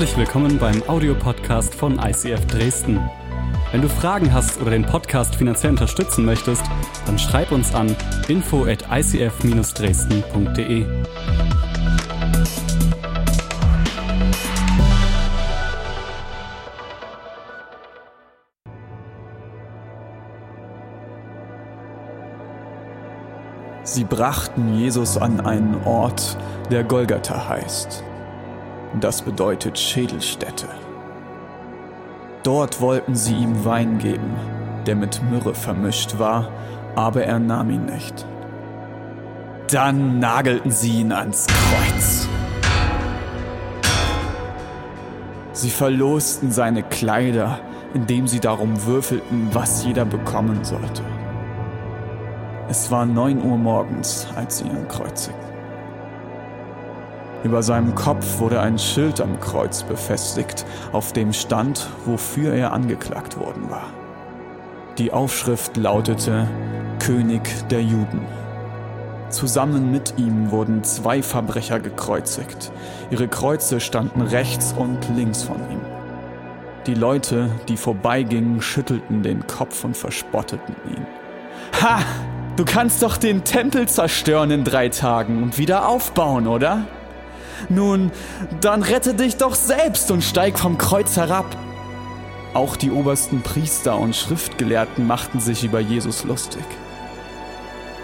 Herzlich willkommen beim Audiopodcast von ICF Dresden. Wenn du Fragen hast oder den Podcast finanziell unterstützen möchtest, dann schreib uns an info at icf-dresden.de. Sie brachten Jesus an einen Ort, der Golgatha heißt. Das bedeutet Schädelstätte. Dort wollten sie ihm Wein geben, der mit Myrrhe vermischt war, aber er nahm ihn nicht. Dann nagelten sie ihn ans Kreuz. Sie verlosten seine Kleider, indem sie darum würfelten, was jeder bekommen sollte. Es war neun Uhr morgens, als sie ihn kreuzigten. Über seinem Kopf wurde ein Schild am Kreuz befestigt, auf dem stand, wofür er angeklagt worden war. Die Aufschrift lautete König der Juden. Zusammen mit ihm wurden zwei Verbrecher gekreuzigt. Ihre Kreuze standen rechts und links von ihm. Die Leute, die vorbeigingen, schüttelten den Kopf und verspotteten ihn. Ha! Du kannst doch den Tempel zerstören in drei Tagen und wieder aufbauen, oder? Nun, dann rette dich doch selbst und steig vom Kreuz herab. Auch die obersten Priester und Schriftgelehrten machten sich über Jesus lustig.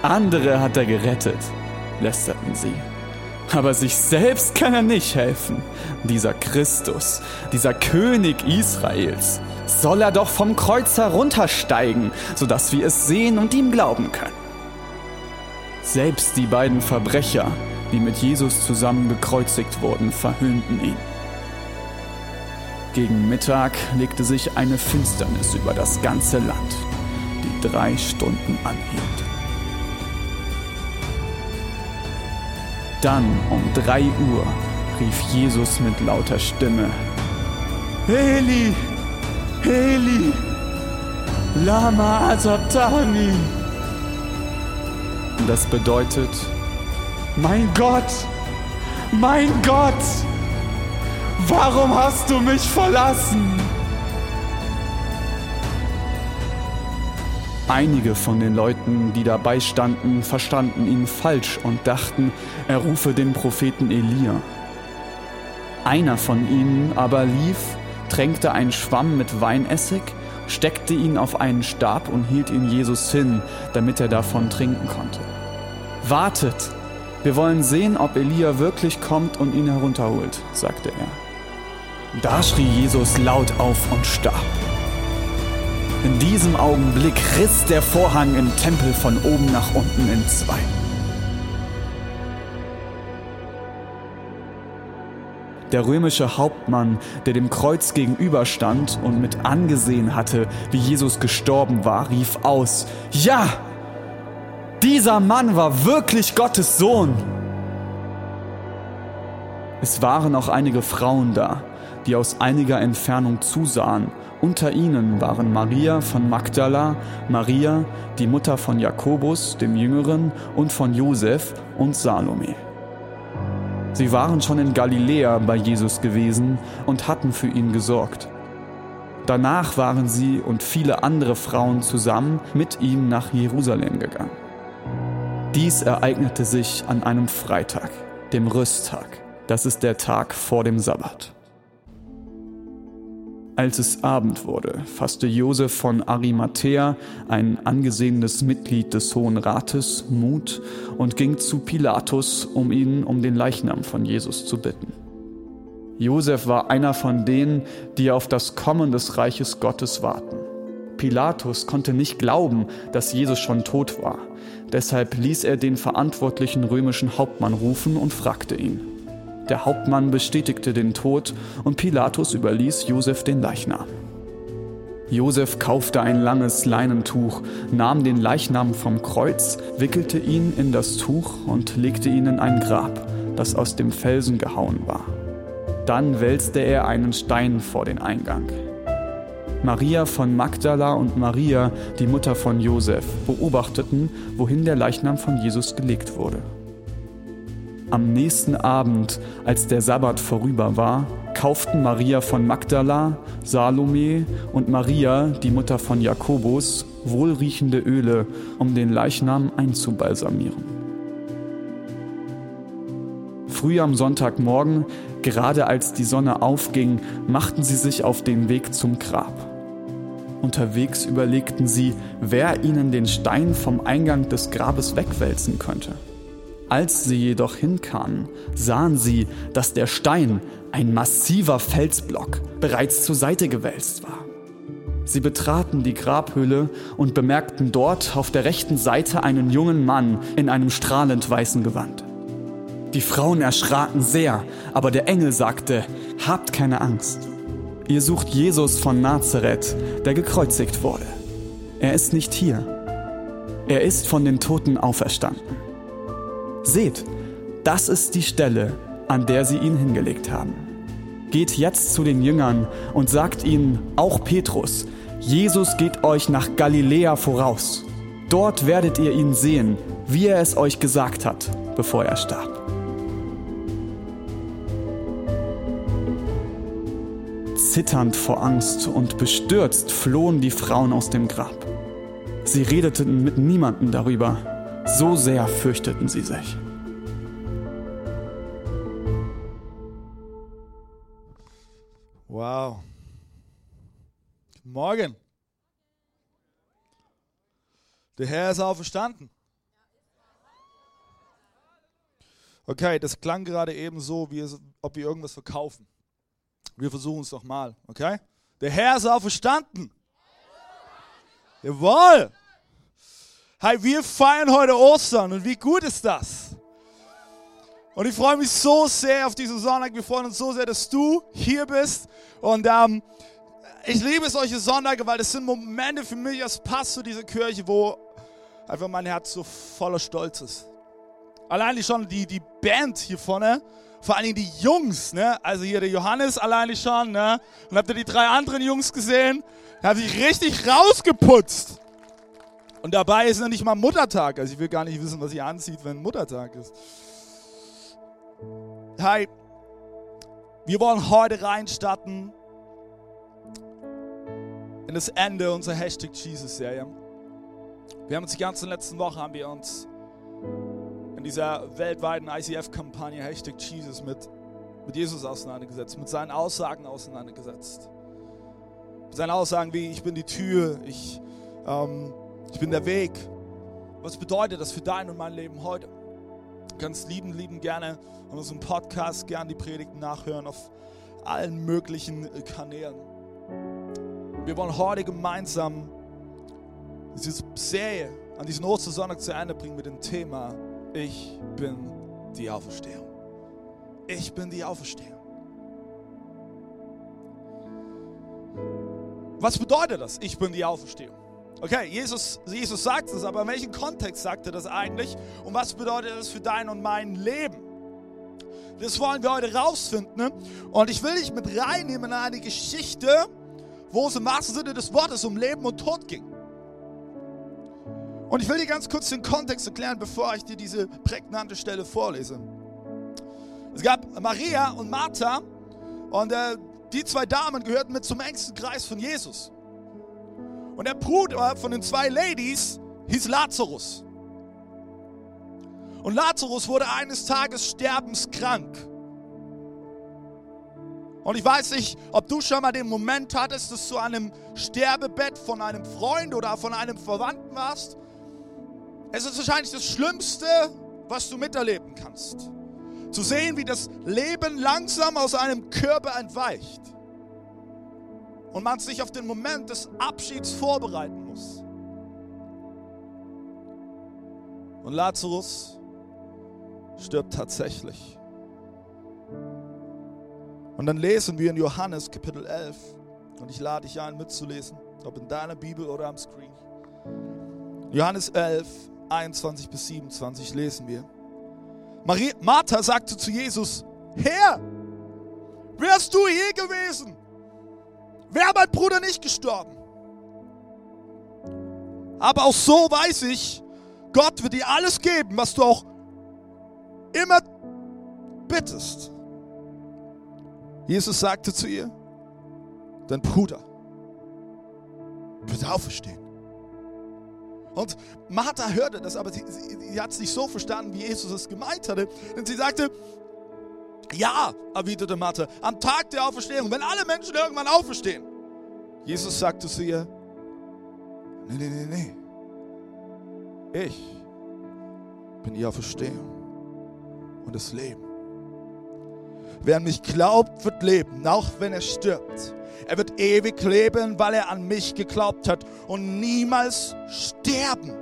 Andere hat er gerettet, lästerten sie. Aber sich selbst kann er nicht helfen. Dieser Christus, dieser König Israels, soll er doch vom Kreuz heruntersteigen, sodass wir es sehen und ihm glauben können. Selbst die beiden Verbrecher, die mit Jesus zusammen gekreuzigt wurden, verhöhnten ihn. Gegen Mittag legte sich eine Finsternis über das ganze Land, die drei Stunden anhielt. Dann um drei Uhr rief Jesus mit lauter Stimme, Heli, Heli, Lama Asabtani. Das bedeutet, mein Gott, mein Gott, warum hast du mich verlassen? Einige von den Leuten, die dabei standen, verstanden ihn falsch und dachten, er rufe den Propheten Elia. Einer von ihnen aber lief, tränkte einen Schwamm mit Weinessig, steckte ihn auf einen Stab und hielt ihn Jesus hin, damit er davon trinken konnte. Wartet, wir wollen sehen, ob Elia wirklich kommt und ihn herunterholt, sagte er. Da schrie Jesus laut auf und starb. In diesem Augenblick riss der Vorhang im Tempel von oben nach unten in zwei. Der römische Hauptmann, der dem Kreuz gegenüberstand und mit angesehen hatte, wie Jesus gestorben war, rief aus, Ja, dieser Mann war wirklich Gottes Sohn. Es waren auch einige Frauen da, die aus einiger Entfernung zusahen. Unter ihnen waren Maria von Magdala, Maria, die Mutter von Jakobus, dem Jüngeren, und von Josef und Salome. Sie waren schon in Galiläa bei Jesus gewesen und hatten für ihn gesorgt. Danach waren sie und viele andere Frauen zusammen mit ihm nach Jerusalem gegangen. Dies ereignete sich an einem Freitag, dem Rüsttag. Das ist der Tag vor dem Sabbat. Als es Abend wurde, fasste Josef von Arimathea, ein angesehenes Mitglied des Hohen Rates, Mut und ging zu Pilatus, um ihn um den Leichnam von Jesus zu bitten. Josef war einer von denen, die auf das Kommen des Reiches Gottes warten. Pilatus konnte nicht glauben, dass Jesus schon tot war. Deshalb ließ er den verantwortlichen römischen Hauptmann rufen und fragte ihn. Der Hauptmann bestätigte den Tod und Pilatus überließ Josef den Leichnam. Josef kaufte ein langes Leinentuch, nahm den Leichnam vom Kreuz, wickelte ihn in das Tuch und legte ihn in ein Grab, das aus dem Felsen gehauen war. Dann wälzte er einen Stein vor den Eingang. Maria von Magdala und Maria, die Mutter von Josef, beobachteten, wohin der Leichnam von Jesus gelegt wurde. Am nächsten Abend, als der Sabbat vorüber war, kauften Maria von Magdala, Salome und Maria, die Mutter von Jakobus, wohlriechende Öle, um den Leichnam einzubalsamieren. Früh am Sonntagmorgen, gerade als die Sonne aufging, machten sie sich auf den Weg zum Grab. Unterwegs überlegten sie, wer ihnen den Stein vom Eingang des Grabes wegwälzen könnte. Als sie jedoch hinkamen, sahen sie, dass der Stein, ein massiver Felsblock, bereits zur Seite gewälzt war. Sie betraten die Grabhöhle und bemerkten dort auf der rechten Seite einen jungen Mann in einem strahlend weißen Gewand. Die Frauen erschraken sehr, aber der Engel sagte, Habt keine Angst. Ihr sucht Jesus von Nazareth, der gekreuzigt wurde. Er ist nicht hier. Er ist von den Toten auferstanden. Seht, das ist die Stelle, an der sie ihn hingelegt haben. Geht jetzt zu den Jüngern und sagt ihnen, auch Petrus, Jesus geht euch nach Galiläa voraus. Dort werdet ihr ihn sehen, wie er es euch gesagt hat, bevor er starb. Zitternd vor Angst und bestürzt flohen die Frauen aus dem Grab. Sie redeten mit niemandem darüber, so sehr fürchteten sie sich. Wow. Guten Morgen. Der Herr ist auferstanden. Okay, das klang gerade eben so, wie es, ob wir irgendwas verkaufen. Wir versuchen es doch mal, okay? Der Herr ist auferstanden. Jawohl. Hey, wir feiern heute Ostern und wie gut ist das? Und ich freue mich so sehr auf diesen Sonntag. Wir freuen uns so sehr, dass du hier bist. Und ähm, ich liebe solche Sonntage, weil das sind Momente für mich als Pastor dieser Kirche, wo einfach mein Herz so voller Stolz ist. Allein schon die, die Band hier vorne, vor allen Dingen die Jungs, ne? also hier der Johannes alleine schon. Ne? Und habt ihr die drei anderen Jungs gesehen? Die haben sich richtig rausgeputzt. Und dabei ist noch nicht mal Muttertag. Also ich will gar nicht wissen, was ihr anzieht, wenn Muttertag ist. Hi, wir wollen heute reinstarten in das Ende unserer Hashtag Jesus-Serie. Wir haben uns die ganzen letzten Wochen haben wir uns in dieser weltweiten ICF-Kampagne Hashtag Jesus mit, mit Jesus auseinandergesetzt, mit seinen Aussagen auseinandergesetzt. Mit seinen Aussagen wie ich bin die Tür, ich ähm, ich bin der Weg. Was bedeutet das für dein und mein Leben heute? Kannst lieben, lieben gerne an unserem Podcast, gerne die Predigten nachhören auf allen möglichen Kanälen. Wir wollen heute gemeinsam diese Serie an diesem Ostersonntag zu Ende bringen mit dem Thema Ich bin die Auferstehung. Ich bin die Auferstehung. Was bedeutet das? Ich bin die Auferstehung. Okay, Jesus, Jesus sagt es, aber in welchem Kontext sagt er das eigentlich? Und was bedeutet das für dein und mein Leben? Das wollen wir heute rausfinden. Ne? Und ich will dich mit reinnehmen in eine Geschichte, wo es im wahrsten Sinne des Wortes um Leben und Tod ging. Und ich will dir ganz kurz den Kontext erklären, bevor ich dir diese prägnante Stelle vorlese. Es gab Maria und Martha und äh, die zwei Damen gehörten mit zum engsten Kreis von Jesus. Und der Bruder von den zwei Ladies hieß Lazarus. Und Lazarus wurde eines Tages sterbenskrank. Und ich weiß nicht, ob du schon mal den Moment hattest, dass du an einem Sterbebett von einem Freund oder von einem Verwandten warst. Es ist wahrscheinlich das Schlimmste, was du miterleben kannst. Zu sehen, wie das Leben langsam aus einem Körper entweicht und man sich auf den Moment des Abschieds vorbereiten muss. Und Lazarus stirbt tatsächlich. Und dann lesen wir in Johannes Kapitel 11, und ich lade dich ein mitzulesen, ob in deiner Bibel oder am Screen. Johannes 11, 21 bis 27 lesen wir. Maria, Martha sagte zu Jesus, Herr, wärst du hier gewesen, wäre mein Bruder nicht gestorben. Aber auch so weiß ich, Gott wird dir alles geben, was du auch immer bittest. Jesus sagte zu ihr, dein Bruder wird auferstehen. Und Martha hörte das, aber sie, sie, sie hat es nicht so verstanden, wie Jesus es gemeint hatte. Denn sie sagte, ja, erwiderte Martha, am Tag der Auferstehung, wenn alle Menschen irgendwann auferstehen. Jesus sagte zu ihr, nee, nee, nee, nee. Ich bin die Auferstehung und das Leben. Wer an mich glaubt, wird leben, auch wenn er stirbt. Er wird ewig leben, weil er an mich geglaubt hat und niemals sterben.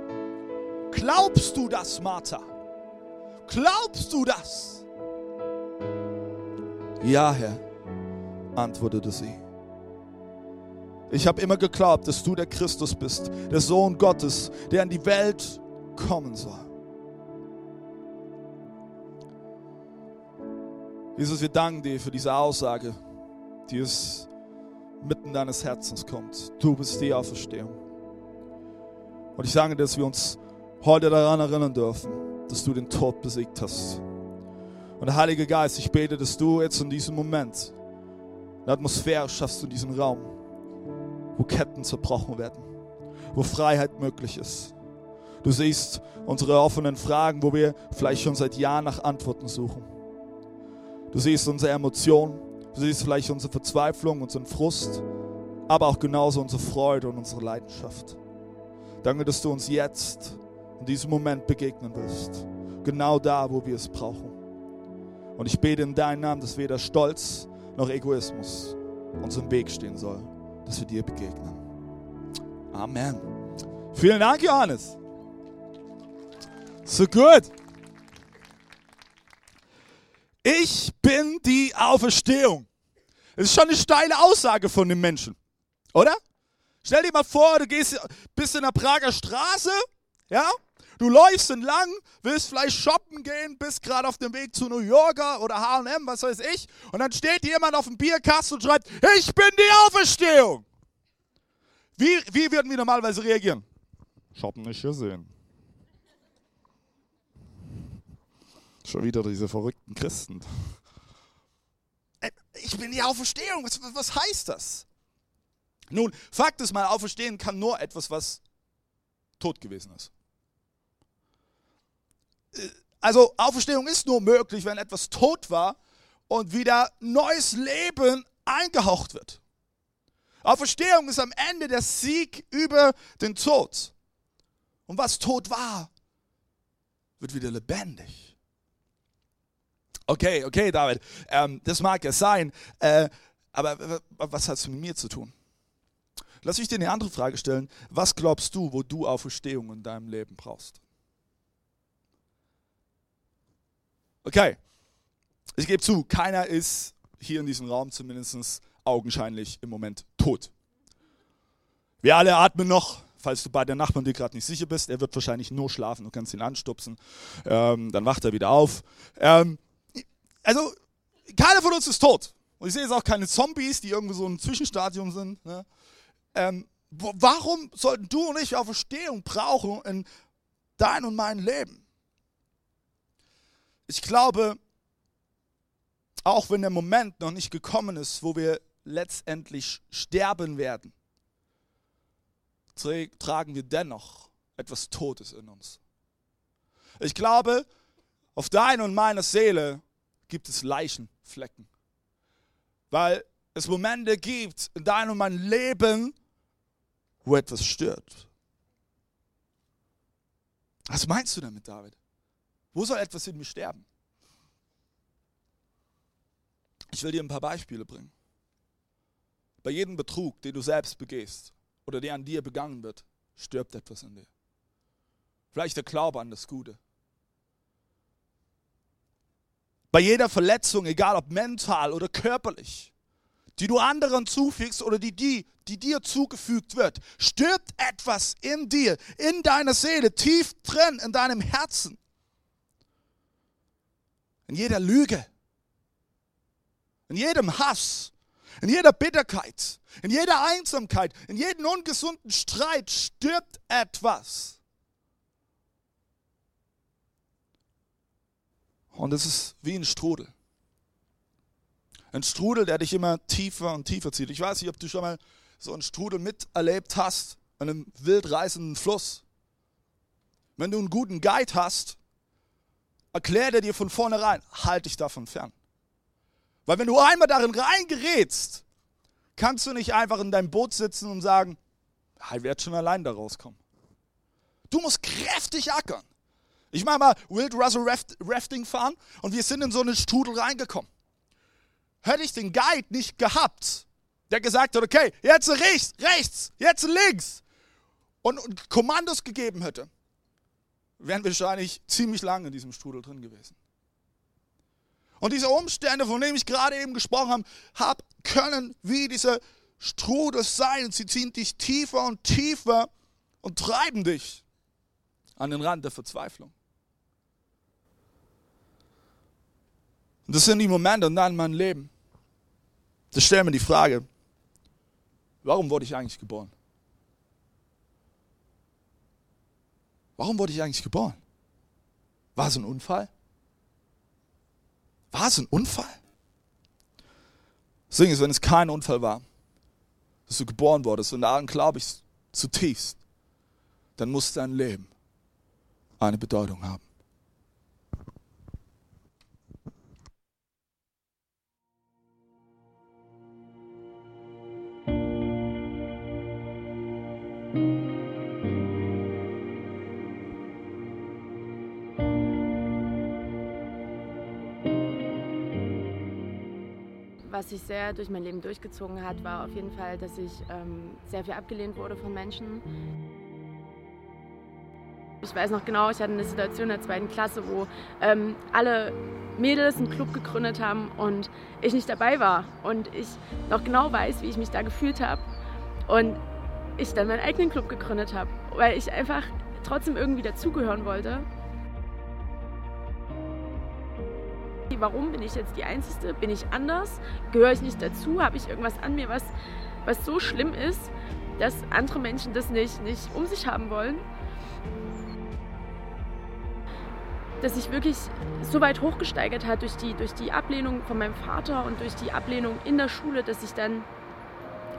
Glaubst du das, Martha? Glaubst du das? Ja, Herr, antwortete sie. Ich habe immer geglaubt, dass du der Christus bist, der Sohn Gottes, der in die Welt kommen soll. Jesus, wir danken dir für diese Aussage, die aus mitten deines Herzens kommt. Du bist die Auferstehung. Und ich sage, dass wir uns heute daran erinnern dürfen, dass du den Tod besiegt hast. Und der Heilige Geist, ich bete, dass du jetzt in diesem Moment eine Atmosphäre schaffst in diesem Raum, wo Ketten zerbrochen werden, wo Freiheit möglich ist. Du siehst unsere offenen Fragen, wo wir vielleicht schon seit Jahren nach Antworten suchen. Du siehst unsere Emotionen, du siehst vielleicht unsere Verzweiflung, unseren Frust, aber auch genauso unsere Freude und unsere Leidenschaft. Danke, dass du uns jetzt in diesem Moment begegnen wirst. Genau da, wo wir es brauchen. Und ich bete in deinem Namen, dass weder Stolz noch Egoismus uns im Weg stehen soll, dass wir dir begegnen. Amen. Vielen Dank, Johannes. So gut. Ich bin die Auferstehung. Das ist schon eine steile Aussage von dem Menschen, oder? Stell dir mal vor, du gehst, bist in der Prager Straße, ja? Du läufst entlang, willst vielleicht shoppen gehen, bist gerade auf dem Weg zu New Yorker oder H&M, was weiß ich, und dann steht jemand auf dem Bierkasten und schreibt, ich bin die Auferstehung. Wie, wie würden wir normalerweise reagieren? Shoppen nicht gesehen. Schon wieder diese verrückten Christen. Äh, ich bin die Auferstehung. Was, was heißt das? Nun, Fakt ist mal, Auferstehen kann nur etwas, was tot gewesen ist. Äh, also Auferstehung ist nur möglich, wenn etwas tot war und wieder neues Leben eingehaucht wird. Auferstehung ist am Ende der Sieg über den Tod. Und was tot war, wird wieder lebendig. Okay, okay, David, ähm, das mag ja sein, äh, aber was hat es mit mir zu tun? Lass mich dir eine andere Frage stellen. Was glaubst du, wo du Auferstehung in deinem Leben brauchst? Okay, ich gebe zu, keiner ist hier in diesem Raum zumindest augenscheinlich im Moment tot. Wir alle atmen noch, falls du bei der Nachbarn dir gerade nicht sicher bist. Er wird wahrscheinlich nur schlafen, du kannst ihn anstupsen, ähm, dann wacht er wieder auf. Ähm, also keiner von uns ist tot. Und ich sehe jetzt auch keine Zombies, die irgendwo so ein Zwischenstadium sind. Ne? Ähm, warum sollten du und ich Auferstehung brauchen in dein und mein Leben? Ich glaube, auch wenn der Moment noch nicht gekommen ist, wo wir letztendlich sterben werden, tragen wir dennoch etwas Totes in uns. Ich glaube, auf deine und meine Seele gibt es Leichenflecken. Weil es Momente gibt in deinem und meinem Leben, wo etwas stört. Was meinst du damit, David? Wo soll etwas in mir sterben? Ich will dir ein paar Beispiele bringen. Bei jedem Betrug, den du selbst begehst oder der an dir begangen wird, stirbt etwas in dir. Vielleicht der Glaube an das Gute. Bei jeder Verletzung, egal ob mental oder körperlich, die du anderen zufügst oder die, die, die dir zugefügt wird, stirbt etwas in dir, in deiner Seele, tief drin, in deinem Herzen. In jeder Lüge, in jedem Hass, in jeder Bitterkeit, in jeder Einsamkeit, in jedem ungesunden Streit stirbt etwas. Und es ist wie ein Strudel. Ein Strudel, der dich immer tiefer und tiefer zieht. Ich weiß nicht, ob du schon mal so einen Strudel miterlebt hast, einem wild reißenden Fluss. Wenn du einen guten Guide hast, erklärt er dir von vornherein, halt dich davon fern. Weil wenn du einmal darin reingerätst, kannst du nicht einfach in deinem Boot sitzen und sagen, ich werde schon allein da rauskommen. Du musst kräftig ackern. Ich mache mal Wild Russell Rafting fahren und wir sind in so einen Strudel reingekommen. Hätte ich den Guide nicht gehabt, der gesagt hat, okay, jetzt rechts, rechts, jetzt links und, und Kommandos gegeben hätte, wären wir wahrscheinlich ziemlich lange in diesem Strudel drin gewesen. Und diese Umstände, von denen ich gerade eben gesprochen habe, hab, können wie diese Strudel sein. Sie ziehen dich tiefer und tiefer und treiben dich an den Rand der Verzweiflung. Und das sind die Momente und dann mein Leben. Das stellt mir die Frage, warum wurde ich eigentlich geboren? Warum wurde ich eigentlich geboren? War es ein Unfall? War es ein Unfall? Das Ding ist, wenn es kein Unfall war, dass du geboren wurdest, und daran glaube ich zutiefst, dann muss dein Leben eine Bedeutung haben. Was sich sehr durch mein Leben durchgezogen hat, war auf jeden Fall, dass ich ähm, sehr viel abgelehnt wurde von Menschen. Ich weiß noch genau, ich hatte eine Situation in der zweiten Klasse, wo ähm, alle Mädels einen Club gegründet haben und ich nicht dabei war. Und ich noch genau weiß, wie ich mich da gefühlt habe. Und ich dann meinen eigenen Club gegründet habe, weil ich einfach trotzdem irgendwie dazugehören wollte. Warum bin ich jetzt die Einzige? Bin ich anders? Gehöre ich nicht dazu? Habe ich irgendwas an mir, was, was so schlimm ist, dass andere Menschen das nicht, nicht um sich haben wollen? Dass sich wirklich so weit hochgesteigert hat durch die, durch die Ablehnung von meinem Vater und durch die Ablehnung in der Schule, dass ich dann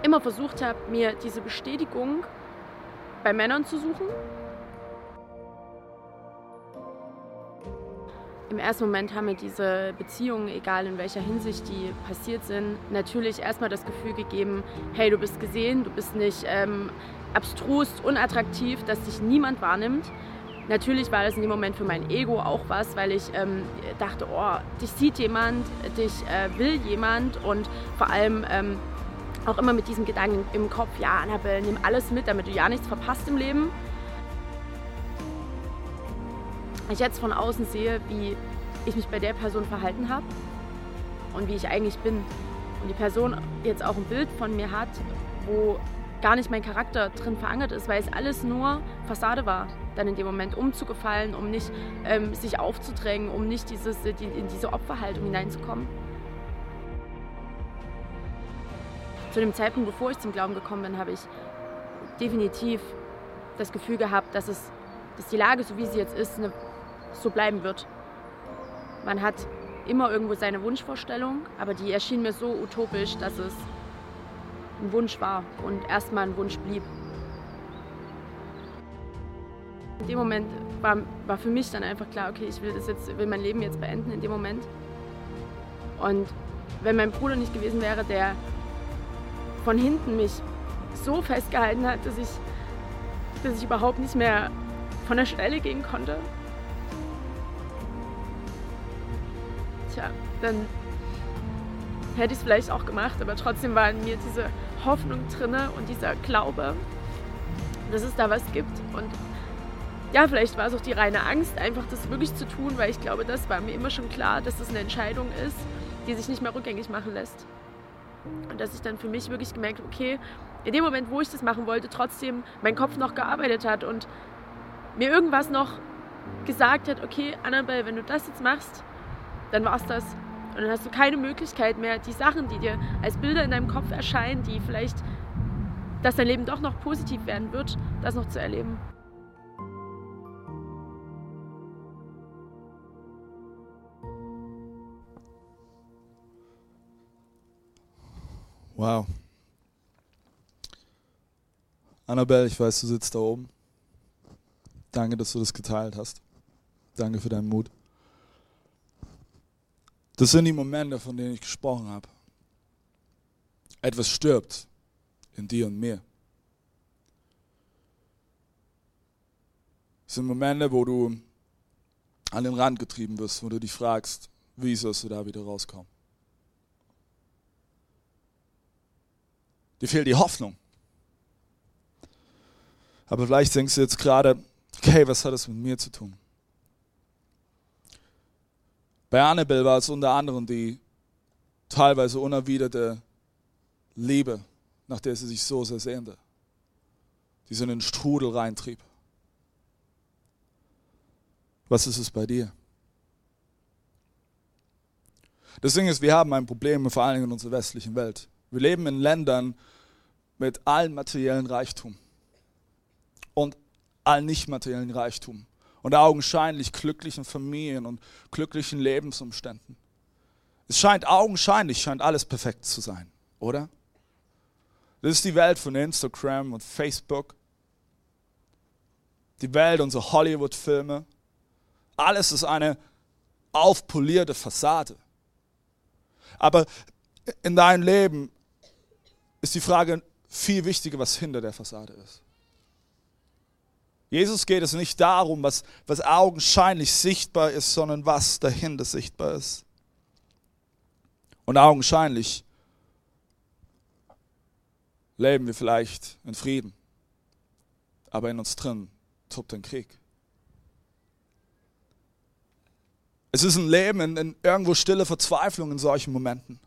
immer versucht habe, mir diese Bestätigung bei Männern zu suchen Im ersten Moment haben mir diese Beziehungen, egal in welcher Hinsicht die passiert sind, natürlich erstmal das Gefühl gegeben, hey, du bist gesehen, du bist nicht ähm, abstrus, unattraktiv, dass dich niemand wahrnimmt. Natürlich war das in dem Moment für mein Ego auch was, weil ich ähm, dachte, oh, dich sieht jemand, dich äh, will jemand und vor allem ähm, auch immer mit diesem Gedanken im Kopf, ja, Annabelle, nimm alles mit, damit du ja nichts verpasst im Leben. Ich jetzt von außen sehe, wie ich mich bei der Person verhalten habe und wie ich eigentlich bin. Und die Person jetzt auch ein Bild von mir hat, wo gar nicht mein Charakter drin verankert ist, weil es alles nur Fassade war, dann in dem Moment umzugefallen, um nicht ähm, sich aufzudrängen, um nicht dieses, die, in diese Opferhaltung hineinzukommen. Zu dem Zeitpunkt, bevor ich zum Glauben gekommen bin, habe ich definitiv das Gefühl gehabt, dass, es, dass die Lage, so wie sie jetzt ist, eine so bleiben wird. Man hat immer irgendwo seine Wunschvorstellung, aber die erschien mir so utopisch, dass es ein Wunsch war und erstmal ein Wunsch blieb. In dem Moment war, war für mich dann einfach klar, okay, ich will das jetzt, will mein Leben jetzt beenden in dem Moment. Und wenn mein Bruder nicht gewesen wäre, der von hinten mich so festgehalten hat, dass ich, dass ich überhaupt nicht mehr von der Stelle gehen konnte, dann hätte ich es vielleicht auch gemacht, aber trotzdem war in mir diese Hoffnung drinne und dieser Glaube, dass es da was gibt. Und ja, vielleicht war es auch die reine Angst, einfach das wirklich zu tun, weil ich glaube, das war mir immer schon klar, dass das eine Entscheidung ist, die sich nicht mehr rückgängig machen lässt. Und dass ich dann für mich wirklich gemerkt habe, okay, in dem Moment, wo ich das machen wollte, trotzdem mein Kopf noch gearbeitet hat und mir irgendwas noch gesagt hat, okay, Annabelle, wenn du das jetzt machst, dann war es das. Und dann hast du keine Möglichkeit mehr, die Sachen, die dir als Bilder in deinem Kopf erscheinen, die vielleicht, dass dein Leben doch noch positiv werden wird, das noch zu erleben. Wow. Annabelle, ich weiß, du sitzt da oben. Danke, dass du das geteilt hast. Danke für deinen Mut. Das sind die Momente, von denen ich gesprochen habe. Etwas stirbt in dir und mir. Es sind Momente, wo du an den Rand getrieben wirst, wo du dich fragst, wie sollst du da wieder rauskommen? Dir fehlt die Hoffnung. Aber vielleicht denkst du jetzt gerade, okay, was hat das mit mir zu tun? Bei Annabelle war es unter anderem die teilweise unerwiderte Liebe, nach der sie sich so sehr sehnte, die sie in den Strudel reintrieb. Was ist es bei dir? Das Ding ist, wir haben ein Problem, vor Dingen in unserer westlichen Welt. Wir leben in Ländern mit allen materiellen Reichtum und allen nicht materiellen Reichtum und augenscheinlich glücklichen Familien und glücklichen Lebensumständen. Es scheint augenscheinlich, scheint alles perfekt zu sein, oder? Das ist die Welt von Instagram und Facebook, die Welt unserer Hollywood-Filme. Alles ist eine aufpolierte Fassade. Aber in deinem Leben ist die Frage viel wichtiger, was hinter der Fassade ist. Jesus geht es nicht darum, was, was augenscheinlich sichtbar ist, sondern was dahinter sichtbar ist. Und augenscheinlich leben wir vielleicht in Frieden, aber in uns drin tobt ein Krieg. Es ist ein Leben in, in irgendwo stille Verzweiflung in solchen Momenten.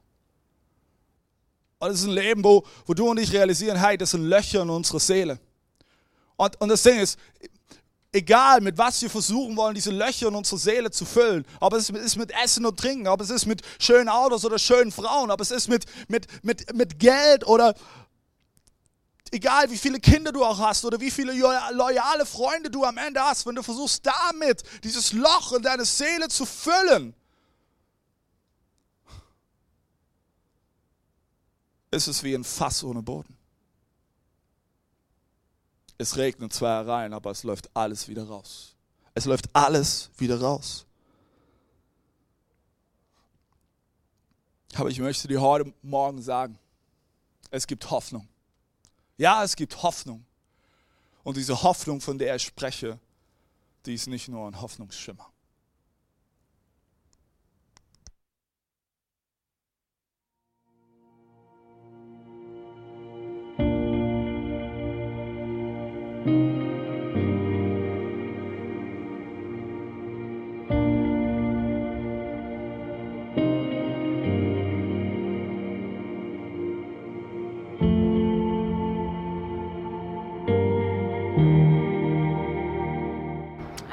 Und es ist ein Leben, wo, wo du und ich realisieren, hey, das sind Löcher in unserer Seele. Und, und das Ding ist, egal mit was wir versuchen wollen, diese Löcher in unserer Seele zu füllen, ob es ist mit Essen und Trinken, ob es ist mit schönen Autos oder schönen Frauen, ob es ist mit, mit, mit, mit Geld oder egal wie viele Kinder du auch hast oder wie viele loyale Freunde du am Ende hast, wenn du versuchst damit dieses Loch in deine Seele zu füllen, ist es wie ein Fass ohne Boden. Es regnet zwar rein, aber es läuft alles wieder raus. Es läuft alles wieder raus. Aber ich möchte dir heute Morgen sagen, es gibt Hoffnung. Ja, es gibt Hoffnung. Und diese Hoffnung, von der ich spreche, die ist nicht nur ein Hoffnungsschimmer.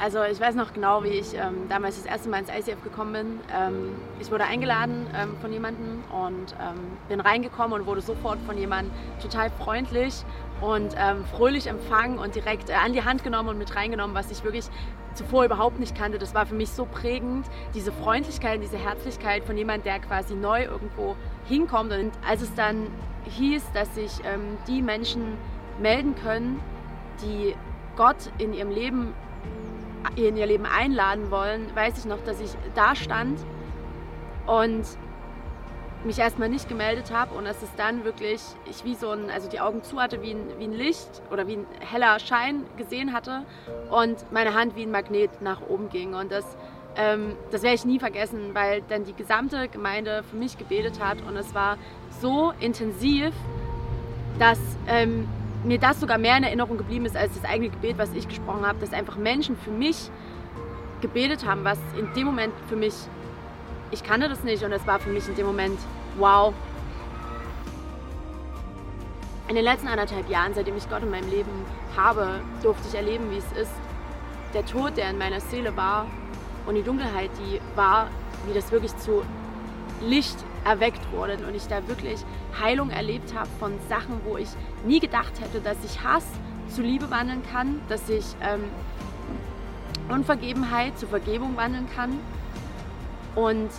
Also ich weiß noch genau, wie ich ähm, damals das erste Mal ins ICF gekommen bin. Ähm, ich wurde eingeladen ähm, von jemandem und ähm, bin reingekommen und wurde sofort von jemandem total freundlich und ähm, fröhlich empfangen und direkt äh, an die Hand genommen und mit reingenommen, was ich wirklich zuvor überhaupt nicht kannte. Das war für mich so prägend, diese Freundlichkeit, diese Herzlichkeit von jemandem, der quasi neu irgendwo hinkommt. Und als es dann hieß, dass sich ähm, die Menschen melden können, die Gott in ihrem Leben in ihr Leben einladen wollen, weiß ich noch, dass ich da stand und mich erstmal nicht gemeldet habe und dass es dann wirklich, ich wie so ein, also die Augen zu hatte wie ein, wie ein Licht oder wie ein heller Schein gesehen hatte und meine Hand wie ein Magnet nach oben ging. Und das, ähm, das werde ich nie vergessen, weil dann die gesamte Gemeinde für mich gebetet hat und es war so intensiv, dass ähm, mir das sogar mehr in Erinnerung geblieben ist als das eigene Gebet, was ich gesprochen habe, dass einfach Menschen für mich gebetet haben, was in dem Moment für mich, ich kannte das nicht und es war für mich in dem Moment, wow. In den letzten anderthalb Jahren, seitdem ich Gott in meinem Leben habe, durfte ich erleben, wie es ist, der Tod, der in meiner Seele war und die Dunkelheit, die war, wie das wirklich zu Licht erweckt wurden und ich da wirklich Heilung erlebt habe von Sachen, wo ich nie gedacht hätte, dass ich Hass zu Liebe wandeln kann, dass ich ähm, Unvergebenheit zu Vergebung wandeln kann. Und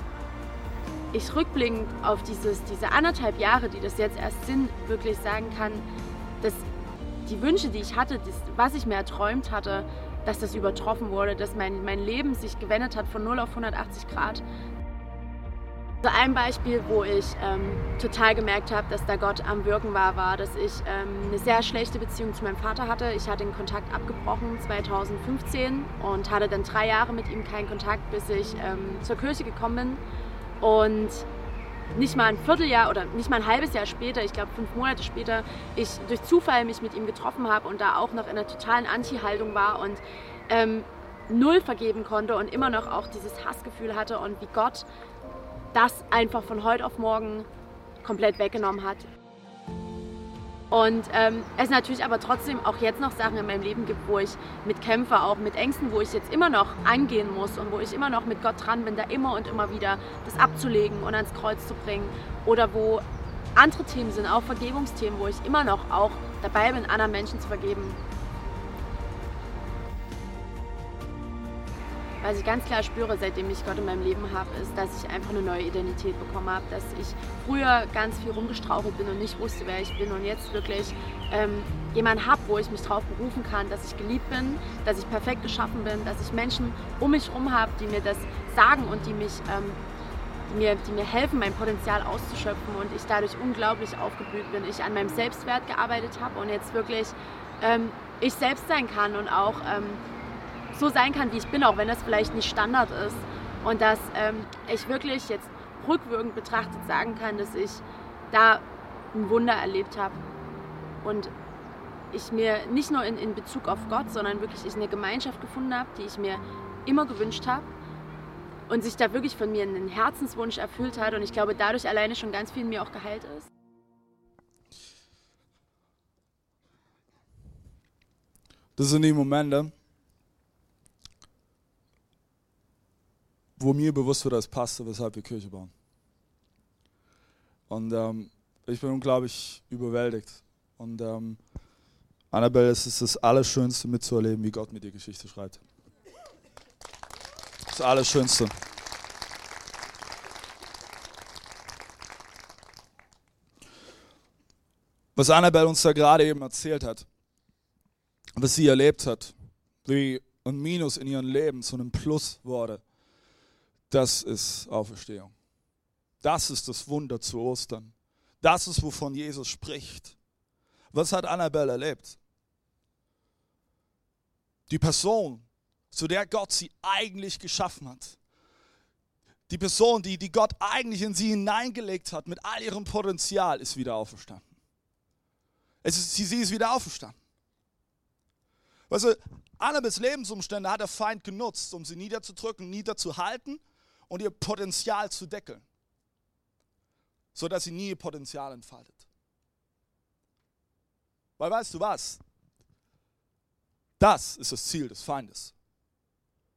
ich rückblickend auf dieses, diese anderthalb Jahre, die das jetzt erst sind, wirklich sagen kann, dass die Wünsche, die ich hatte, das, was ich mir erträumt hatte, dass das übertroffen wurde, dass mein, mein Leben sich gewendet hat von 0 auf 180 Grad. So ein Beispiel, wo ich ähm, total gemerkt habe, dass da Gott am Wirken war, war, dass ich ähm, eine sehr schlechte Beziehung zu meinem Vater hatte. Ich hatte den Kontakt abgebrochen 2015 und hatte dann drei Jahre mit ihm keinen Kontakt, bis ich ähm, zur Kirche gekommen bin. Und nicht mal ein Vierteljahr oder nicht mal ein halbes Jahr später, ich glaube fünf Monate später, ich durch Zufall mich mit ihm getroffen habe und da auch noch in einer totalen Anti-Haltung war und ähm, null vergeben konnte und immer noch auch dieses Hassgefühl hatte und wie Gott das einfach von heute auf morgen komplett weggenommen hat. Und ähm, es natürlich aber trotzdem auch jetzt noch Sachen in meinem Leben gibt, wo ich mit kämpfe, auch mit Ängsten, wo ich jetzt immer noch angehen muss und wo ich immer noch mit Gott dran bin, da immer und immer wieder das abzulegen und ans Kreuz zu bringen. Oder wo andere Themen sind, auch Vergebungsthemen, wo ich immer noch auch dabei bin, anderen Menschen zu vergeben. Was ich ganz klar spüre, seitdem ich Gott in meinem Leben habe, ist, dass ich einfach eine neue Identität bekommen habe. Dass ich früher ganz viel rumgestrauchelt bin und nicht wusste, wer ich bin und jetzt wirklich ähm, jemanden habe, wo ich mich darauf berufen kann, dass ich geliebt bin, dass ich perfekt geschaffen bin, dass ich Menschen um mich herum habe, die mir das sagen und die mich ähm, die mir, die mir helfen, mein Potenzial auszuschöpfen und ich dadurch unglaublich aufgeblüht bin. Ich an meinem Selbstwert gearbeitet habe und jetzt wirklich ähm, ich selbst sein kann und auch ähm, so sein kann, wie ich bin, auch wenn das vielleicht nicht Standard ist. Und dass ähm, ich wirklich jetzt rückwirkend betrachtet sagen kann, dass ich da ein Wunder erlebt habe. Und ich mir nicht nur in, in Bezug auf Gott, sondern wirklich ich eine Gemeinschaft gefunden habe, die ich mir immer gewünscht habe. Und sich da wirklich von mir einen Herzenswunsch erfüllt hat. Und ich glaube, dadurch alleine schon ganz viel in mir auch geheilt ist. Das sind die Momente, wo mir bewusst wird, als Pastor, weshalb wir Kirche bauen. Und ähm, ich bin unglaublich überwältigt. Und ähm, Annabelle, es ist das Allerschönste mitzuerleben, wie Gott mit dir Geschichte schreibt. Das Allerschönste. Was Annabelle uns da gerade eben erzählt hat, was sie erlebt hat, wie ein Minus in ihrem Leben zu einem Plus wurde, das ist Auferstehung. Das ist das Wunder zu Ostern. Das ist, wovon Jesus spricht. Was hat Annabelle erlebt? Die Person, zu der Gott sie eigentlich geschaffen hat. Die Person, die, die Gott eigentlich in sie hineingelegt hat, mit all ihrem Potenzial, ist wieder auferstanden. Es ist, sie, ist wieder auferstanden. Weißt du, Annabels Lebensumstände hat der Feind genutzt, um sie niederzudrücken, niederzuhalten und ihr Potenzial zu deckeln, sodass sie nie ihr Potenzial entfaltet. Weil weißt du was? Das ist das Ziel des Feindes.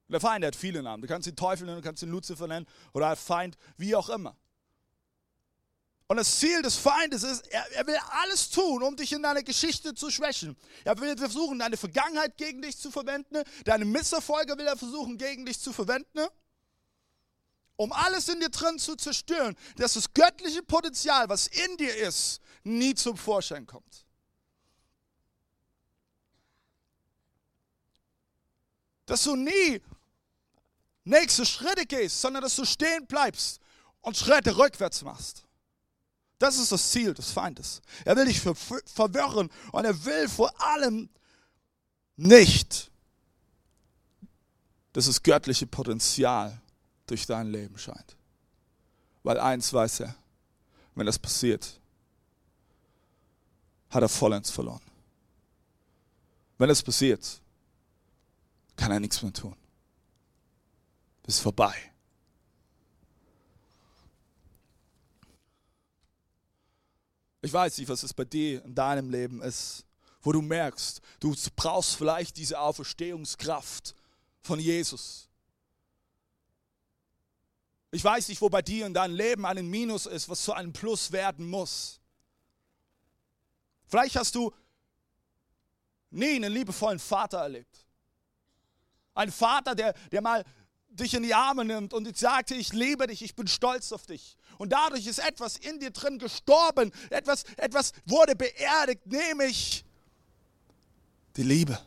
Der Feind hat viele Namen. Du kannst ihn Teufel nennen, du kannst ihn Luzifer nennen oder Feind, wie auch immer. Und das Ziel des Feindes ist, er, er, will alles tun, um dich in deiner Geschichte zu schwächen. Er will versuchen, deine Vergangenheit gegen dich zu verwenden. Deine Misserfolge will er versuchen, gegen dich zu verwenden um alles in dir drin zu zerstören, dass das göttliche Potenzial, was in dir ist, nie zum Vorschein kommt. Dass du nie nächste Schritte gehst, sondern dass du stehen bleibst und Schritte rückwärts machst. Das ist das Ziel des Feindes. Er will dich ver verwirren und er will vor allem nicht, dass das göttliche Potenzial durch dein Leben scheint. Weil eins weiß er, wenn das passiert, hat er vollends verloren. Wenn das passiert, kann er nichts mehr tun. Es ist vorbei. Ich weiß nicht, was es bei dir in deinem Leben ist, wo du merkst, du brauchst vielleicht diese Auferstehungskraft von Jesus. Ich weiß nicht, wo bei dir in deinem Leben ein Minus ist, was zu einem Plus werden muss. Vielleicht hast du nie einen liebevollen Vater erlebt. Ein Vater, der, der mal dich in die Arme nimmt und sagt, ich liebe dich, ich bin stolz auf dich. Und dadurch ist etwas in dir drin gestorben, etwas, etwas wurde beerdigt, nämlich die Liebe.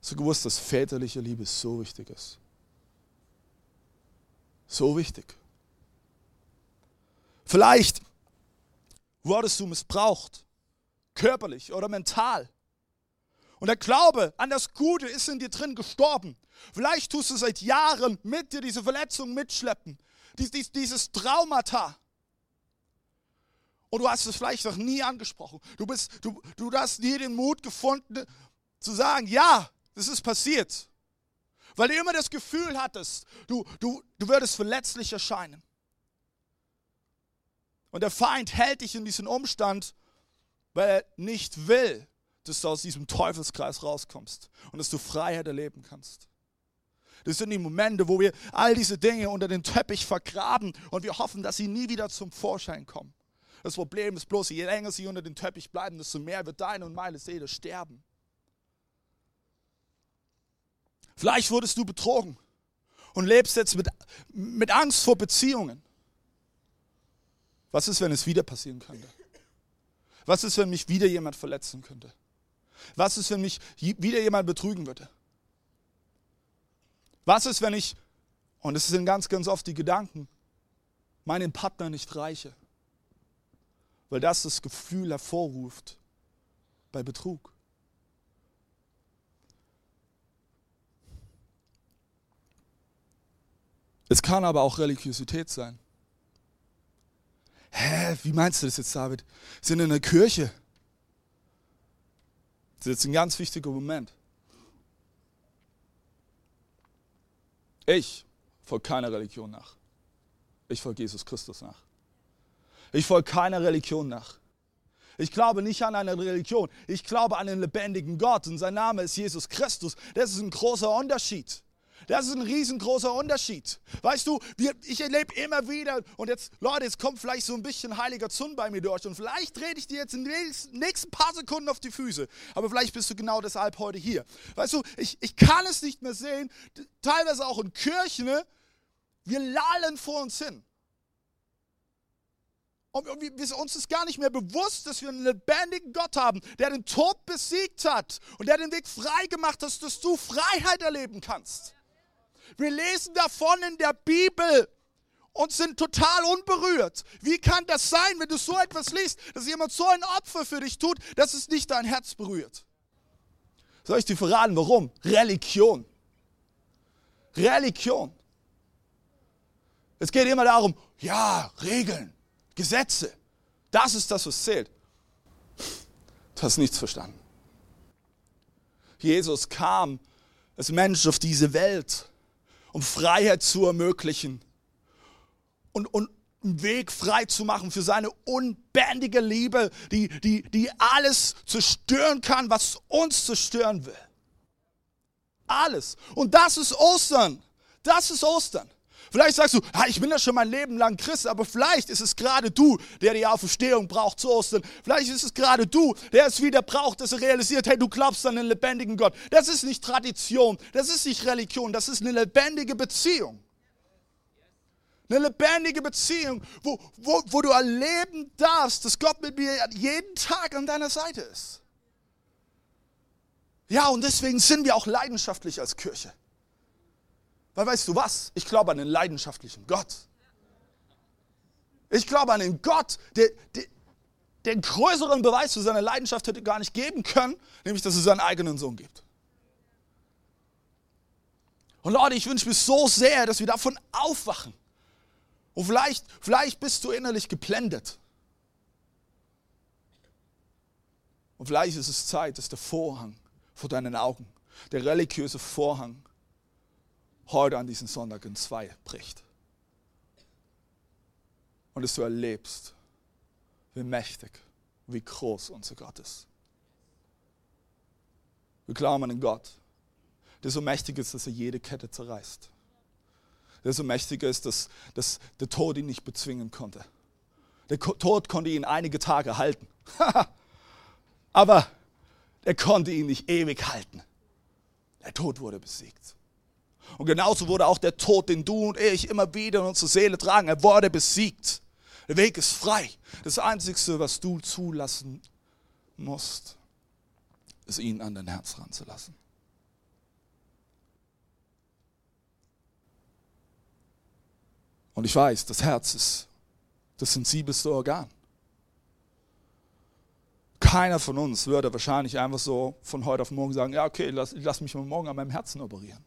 Hast du gewusst, dass väterliche Liebe so wichtig ist? So wichtig. Vielleicht wurdest du missbraucht, körperlich oder mental. Und der Glaube an das Gute ist in dir drin gestorben. Vielleicht tust du seit Jahren mit dir diese Verletzung mitschleppen, dies, dies, dieses Traumata. Und du hast es vielleicht noch nie angesprochen. Du, bist, du, du hast nie den Mut gefunden, zu sagen, ja, das ist passiert. Weil du immer das Gefühl hattest, du, du, du würdest verletzlich erscheinen. Und der Feind hält dich in diesen Umstand, weil er nicht will, dass du aus diesem Teufelskreis rauskommst und dass du Freiheit erleben kannst. Das sind die Momente, wo wir all diese Dinge unter den Teppich vergraben und wir hoffen, dass sie nie wieder zum Vorschein kommen. Das Problem ist bloß, je länger sie unter den Teppich bleiben, desto mehr wird deine und meine Seele sterben. Vielleicht wurdest du betrogen und lebst jetzt mit, mit Angst vor Beziehungen. Was ist, wenn es wieder passieren könnte? Was ist, wenn mich wieder jemand verletzen könnte? Was ist, wenn mich wieder jemand betrügen würde? Was ist, wenn ich, und es sind ganz, ganz oft die Gedanken, meinen Partner nicht reiche? Weil das das Gefühl hervorruft bei Betrug. Es kann aber auch Religiosität sein. Hä, wie meinst du das jetzt, David? Wir sind in der Kirche. Das ist jetzt ein ganz wichtiger Moment. Ich folge keiner Religion nach. Ich folge Jesus Christus nach. Ich folge keiner Religion nach. Ich glaube nicht an eine Religion. Ich glaube an den lebendigen Gott und sein Name ist Jesus Christus. Das ist ein großer Unterschied. Das ist ein riesengroßer Unterschied. Weißt du, wir, ich erlebe immer wieder, und jetzt, Leute, jetzt kommt vielleicht so ein bisschen heiliger Zund bei mir durch, und vielleicht rede ich dir jetzt in den nächsten paar Sekunden auf die Füße, aber vielleicht bist du genau deshalb heute hier. Weißt du, ich, ich kann es nicht mehr sehen, teilweise auch in Kirchen, ne? wir lallen vor uns hin. Und wir, uns ist gar nicht mehr bewusst, dass wir einen lebendigen Gott haben, der den Tod besiegt hat und der den Weg frei gemacht hat, dass du Freiheit erleben kannst. Wir lesen davon in der Bibel und sind total unberührt. Wie kann das sein, wenn du so etwas liest, dass jemand so ein Opfer für dich tut, dass es nicht dein Herz berührt? Soll ich dir verraten, warum? Religion. Religion. Es geht immer darum, ja, Regeln, Gesetze. Das ist das, was zählt. Du hast nichts verstanden. Jesus kam als Mensch auf diese Welt um Freiheit zu ermöglichen und, und einen Weg frei zu machen für seine unbändige Liebe, die, die, die alles zerstören kann, was uns zerstören will. Alles. Und das ist Ostern. Das ist Ostern. Vielleicht sagst du, ich bin ja schon mein Leben lang Christ, aber vielleicht ist es gerade du, der die Auferstehung braucht zu Ostern. Vielleicht ist es gerade du, der es wieder braucht, dass er realisiert, hey, du glaubst an den lebendigen Gott. Das ist nicht Tradition, das ist nicht Religion, das ist eine lebendige Beziehung. Eine lebendige Beziehung, wo, wo, wo du erleben darfst, dass Gott mit mir jeden Tag an deiner Seite ist. Ja, und deswegen sind wir auch leidenschaftlich als Kirche. Weil weißt du was? Ich glaube an den leidenschaftlichen Gott. Ich glaube an den Gott, der, der den größeren Beweis für seine Leidenschaft hätte gar nicht geben können, nämlich dass es seinen eigenen Sohn gibt. Und Leute, ich wünsche mir so sehr, dass wir davon aufwachen. Und vielleicht, vielleicht bist du innerlich geblendet. Und vielleicht ist es Zeit, dass der Vorhang vor deinen Augen, der religiöse Vorhang, heute an diesem Sonntag in zwei bricht. Und dass du erlebst, wie mächtig, wie groß unser Gott ist. Wir glauben an einen Gott, der so mächtig ist, dass er jede Kette zerreißt. Der so mächtig ist, dass, dass der Tod ihn nicht bezwingen konnte. Der Tod konnte ihn einige Tage halten. Aber er konnte ihn nicht ewig halten. Der Tod wurde besiegt. Und genauso wurde auch der Tod, den du und ich immer wieder in unsere Seele tragen, er wurde besiegt. Der Weg ist frei. Das Einzige, was du zulassen musst, ist ihn an dein Herz ranzulassen. Und ich weiß, das Herz ist das sensibelste Organ. Keiner von uns würde wahrscheinlich einfach so von heute auf morgen sagen, ja okay, lass, lass mich mal morgen an meinem Herzen operieren.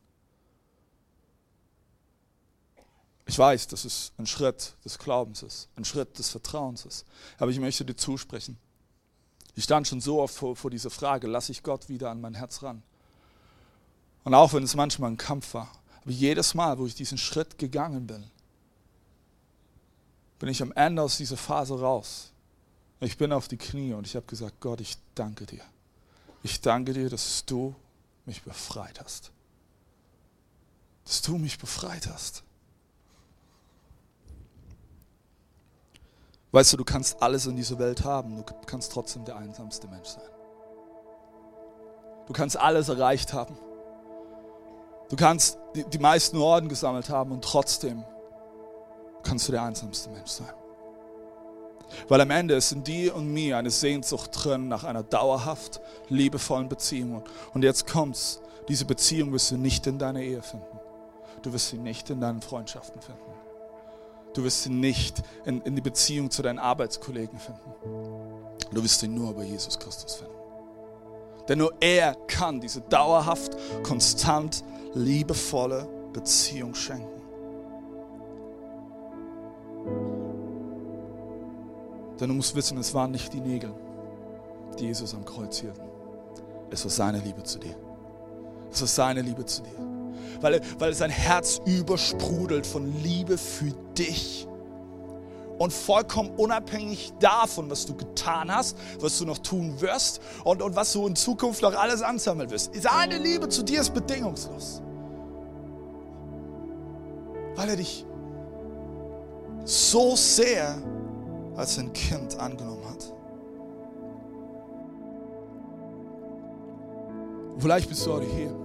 Ich weiß, dass es ein Schritt des Glaubens ist, ein Schritt des Vertrauens ist. Aber ich möchte dir zusprechen. Ich stand schon so oft vor, vor dieser Frage, lasse ich Gott wieder an mein Herz ran? Und auch wenn es manchmal ein Kampf war, aber jedes Mal, wo ich diesen Schritt gegangen bin, bin ich am Ende aus dieser Phase raus. Ich bin auf die Knie und ich habe gesagt, Gott, ich danke dir. Ich danke dir, dass du mich befreit hast. Dass du mich befreit hast. Weißt du, du kannst alles in dieser Welt haben, du kannst trotzdem der einsamste Mensch sein. Du kannst alles erreicht haben. Du kannst die, die meisten Orden gesammelt haben und trotzdem kannst du der einsamste Mensch sein. Weil am Ende ist in dir und mir eine Sehnsucht drin nach einer dauerhaft liebevollen Beziehung. Und jetzt kommt's, diese Beziehung wirst du nicht in deiner Ehe finden. Du wirst sie nicht in deinen Freundschaften finden. Du wirst sie nicht in, in die Beziehung zu deinen Arbeitskollegen finden. Du wirst sie nur bei Jesus Christus finden. Denn nur er kann diese dauerhaft, konstant, liebevolle Beziehung schenken. Denn du musst wissen, es waren nicht die Nägel, die Jesus am Kreuz hielten. Es war seine Liebe zu dir. Es war seine Liebe zu dir weil, weil sein Herz übersprudelt von Liebe für dich. Und vollkommen unabhängig davon, was du getan hast, was du noch tun wirst und, und was du in Zukunft noch alles ansammeln wirst. Seine Liebe zu dir ist bedingungslos. Weil er dich so sehr als ein Kind angenommen hat. Vielleicht bist du heute hier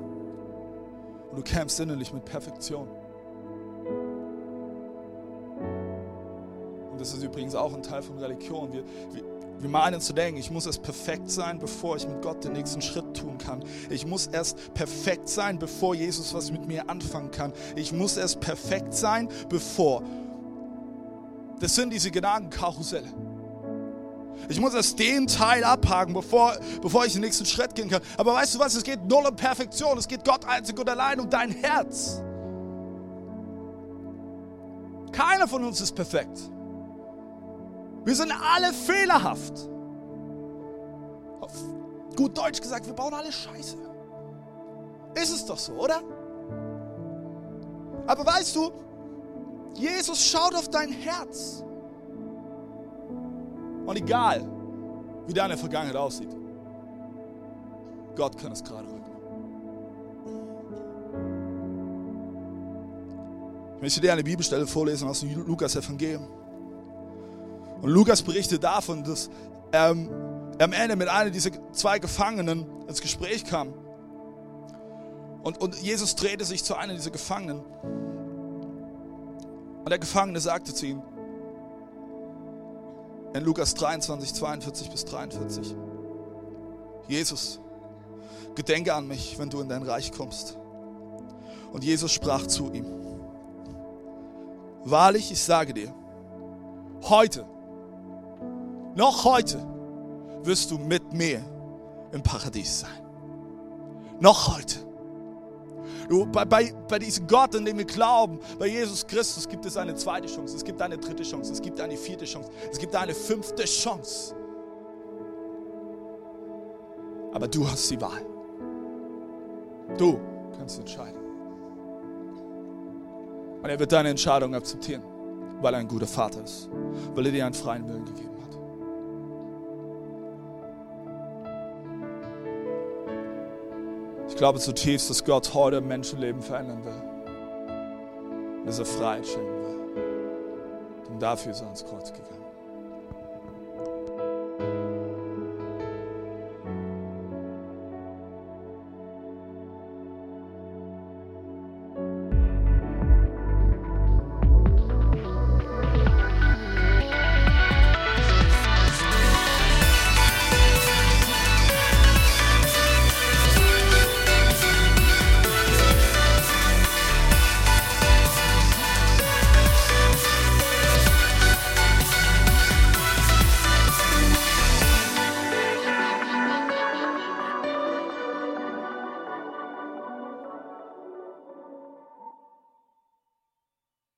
und du kämpfst innerlich mit Perfektion. Und das ist übrigens auch ein Teil von Religion. Wir, wir, wir meinen zu denken, ich muss erst perfekt sein, bevor ich mit Gott den nächsten Schritt tun kann. Ich muss erst perfekt sein, bevor Jesus was mit mir anfangen kann. Ich muss erst perfekt sein, bevor. Das sind diese Gedankenkarusselle. Ich muss erst den Teil abhaken, bevor, bevor ich den nächsten Schritt gehen kann. Aber weißt du was? Es geht null um Perfektion. Es geht Gott einzig und allein um dein Herz. Keiner von uns ist perfekt. Wir sind alle fehlerhaft. Auf gut Deutsch gesagt, wir bauen alle Scheiße. Ist es doch so, oder? Aber weißt du, Jesus schaut auf dein Herz. Und egal, wie deine Vergangenheit aussieht, Gott kann es gerade rücken. Ich möchte dir eine Bibelstelle vorlesen aus dem Lukas Evangelium. Und Lukas berichtet davon, dass ähm, er am Ende mit einer dieser zwei Gefangenen ins Gespräch kam. Und, und Jesus drehte sich zu einer dieser Gefangenen. Und der Gefangene sagte zu ihm, in Lukas 23, 42 bis 43. Jesus, gedenke an mich, wenn du in dein Reich kommst. Und Jesus sprach zu ihm, wahrlich, ich sage dir, heute, noch heute wirst du mit mir im Paradies sein. Noch heute. Du, bei, bei, bei diesem Gott, an dem wir glauben, bei Jesus Christus gibt es eine zweite Chance, es gibt eine dritte Chance, es gibt eine vierte Chance, es gibt eine fünfte Chance. Aber du hast die Wahl. Du kannst entscheiden. Und er wird deine Entscheidung akzeptieren, weil er ein guter Vater ist, weil er dir einen freien Willen gegeben hat. Glaube zutiefst, dass Gott heute Menschenleben verändern will. Dass er Freiheit schenken will. Und dafür ist er ans Kreuz gegangen.